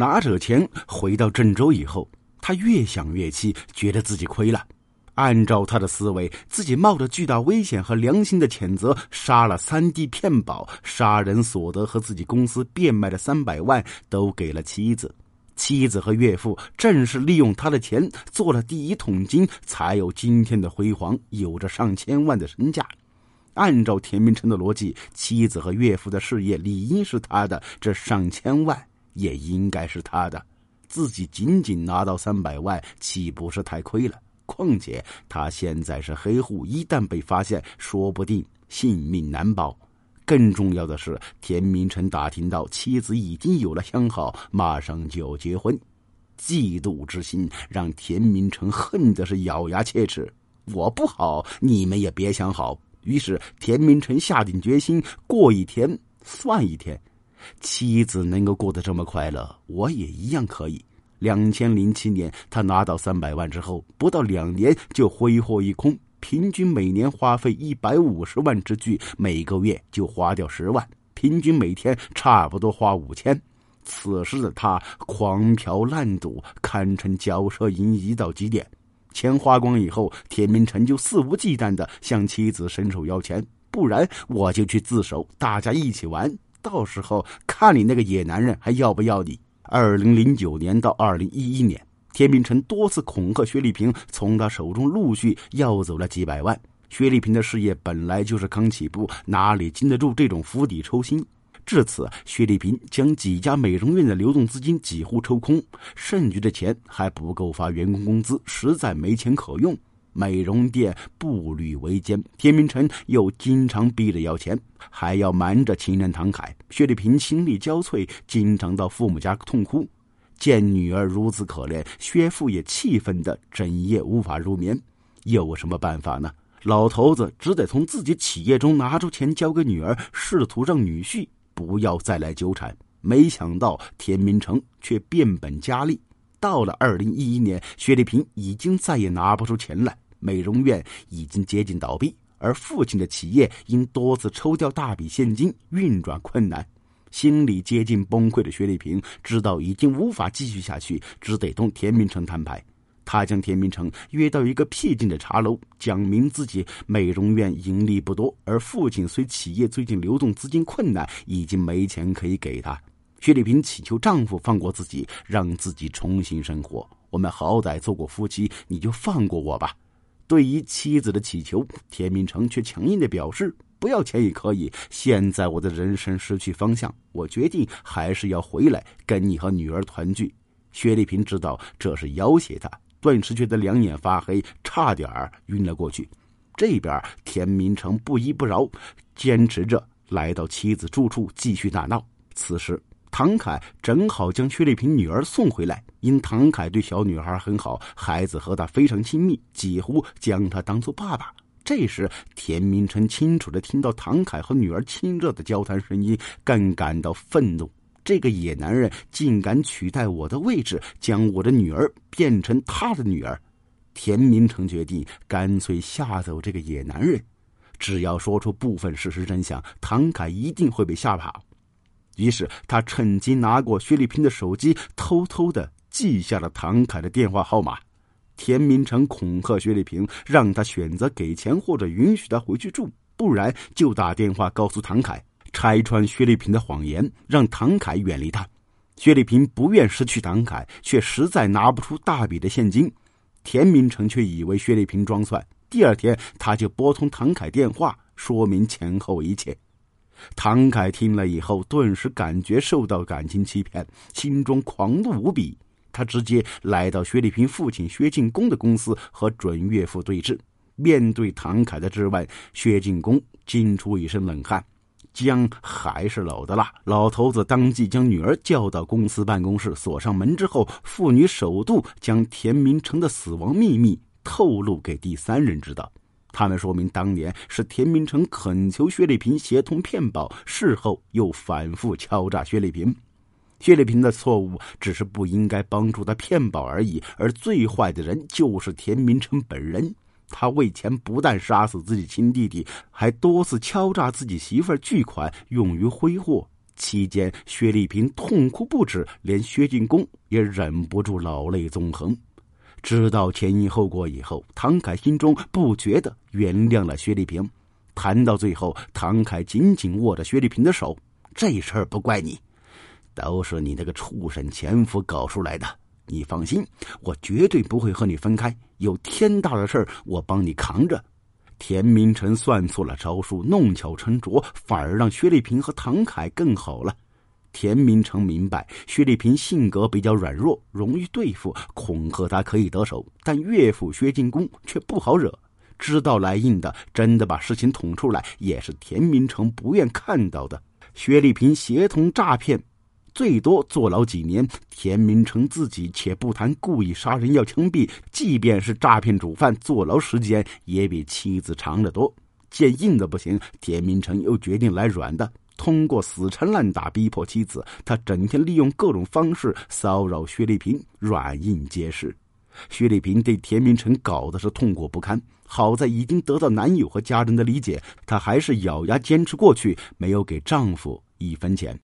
拿着钱回到郑州以后，他越想越气，觉得自己亏了。按照他的思维，自己冒着巨大危险和良心的谴责，杀了三弟骗保，杀人所得和自己公司变卖的三百万都给了妻子。妻子和岳父正是利用他的钱做了第一桶金，才有今天的辉煌，有着上千万的身价。按照田明成的逻辑，妻子和岳父的事业理应是他的，这上千万也应该是他的。自己仅仅拿到三百万，岂不是太亏了？况且他现在是黑户，一旦被发现，说不定性命难保。更重要的是，田明成打听到妻子已经有了相好，马上就要结婚，嫉妒之心让田明成恨的是咬牙切齿。我不好，你们也别想好。于是田明成下定决心，过一天算一天。妻子能够过得这么快乐，我也一样可以。两千零七年，他拿到三百万之后，不到两年就挥霍一空，平均每年花费一百五十万之巨，每个月就花掉十万，平均每天差不多花五千。此时的他狂嫖滥赌，堪称骄奢淫逸到极点。钱花光以后，田明成就肆无忌惮的向妻子伸手要钱，不然我就去自首，大家一起玩，到时候看你那个野男人还要不要你。二零零九年到二零一一年，田明成多次恐吓薛丽萍，从他手中陆续要走了几百万。薛丽萍的事业本来就是刚起步，哪里经得住这种釜底抽薪？至此，薛丽萍将几家美容院的流动资金几乎抽空，剩余的钱还不够发员工工资，实在没钱可用。美容店步履维艰，田明成又经常逼着要钱，还要瞒着情人唐凯。薛丽萍心力交瘁，经常到父母家痛哭。见女儿如此可怜，薛父也气愤的整夜无法入眠。有什么办法呢？老头子只得从自己企业中拿出钱交给女儿，试图让女婿不要再来纠缠。没想到田明成却变本加厉。到了二零一一年，薛丽萍已经再也拿不出钱来，美容院已经接近倒闭，而父亲的企业因多次抽调大笔现金，运转困难，心理接近崩溃的薛丽萍知道已经无法继续下去，只得同田明成摊牌。他将田明成约到一个僻静的茶楼，讲明自己美容院盈利不多，而父亲虽企业最近流动资金困难，已经没钱可以给他。薛丽萍祈求丈夫放过自己，让自己重新生活。我们好歹做过夫妻，你就放过我吧。对于妻子的祈求，田明成却强硬的表示：“不要钱也可以。现在我的人生失去方向，我决定还是要回来跟你和女儿团聚。”薛丽萍知道这是要挟他，顿时觉得两眼发黑，差点儿晕了过去。这边田明成不依不饶，坚持着来到妻子住处继续大闹。此时。唐凯正好将薛丽萍女儿送回来，因唐凯对小女孩很好，孩子和他非常亲密，几乎将她当做爸爸。这时，田明成清楚的听到唐凯和女儿亲热的交谈声音，更感到愤怒。这个野男人竟敢取代我的位置，将我的女儿变成他的女儿。田明成决定干脆吓走这个野男人，只要说出部分事实真相，唐凯一定会被吓跑。于是他趁机拿过薛丽萍的手机，偷偷的记下了唐凯的电话号码。田明成恐吓薛丽萍，让他选择给钱或者允许他回去住，不然就打电话告诉唐凯，拆穿薛丽萍的谎言，让唐凯远离他。薛丽萍不愿失去唐凯，却实在拿不出大笔的现金。田明成却以为薛丽萍装蒜，第二天他就拨通唐凯电话，说明前后一切。唐凯听了以后，顿时感觉受到感情欺骗，心中狂怒无比。他直接来到薛丽萍父亲薛进公的公司和准岳父对峙。面对唐凯的质问，薛进公惊出一身冷汗。姜还是老的辣，老头子当即将女儿叫到公司办公室，锁上门之后，父女首度将田明成的死亡秘密透露给第三人知道。他们说明当年是田明成恳求薛丽萍协同骗保，事后又反复敲诈薛丽萍。薛丽萍的错误只是不应该帮助他骗保而已，而最坏的人就是田明成本人。他为钱不但杀死自己亲弟弟，还多次敲诈自己媳妇儿巨款用于挥霍。期间，薛丽萍痛哭不止，连薛进公也忍不住老泪纵横。知道前因后果以后，唐凯心中不觉得原谅了薛丽萍。谈到最后，唐凯紧紧握着薛丽萍的手：“这事儿不怪你，都是你那个畜生前夫搞出来的。你放心，我绝对不会和你分开。有天大的事儿，我帮你扛着。”田明成算错了招数，弄巧成拙，反而让薛丽萍和唐凯更好了。田明成明白薛丽萍性格比较软弱，容易对付，恐吓她可以得手，但岳父薛进公却不好惹。知道来硬的，真的把事情捅出来，也是田明成不愿看到的。薛丽萍协同诈骗。最多坐牢几年，田明成自己且不谈故意杀人要枪毙，即便是诈骗主犯，坐牢时间也比妻子长得多。见硬的不行，田明成又决定来软的，通过死缠烂打逼迫妻子。他整天利用各种方式骚扰薛丽萍，软硬皆施。薛丽萍对田明成搞的是痛苦不堪，好在已经得到男友和家人的理解，她还是咬牙坚持过去，没有给丈夫一分钱。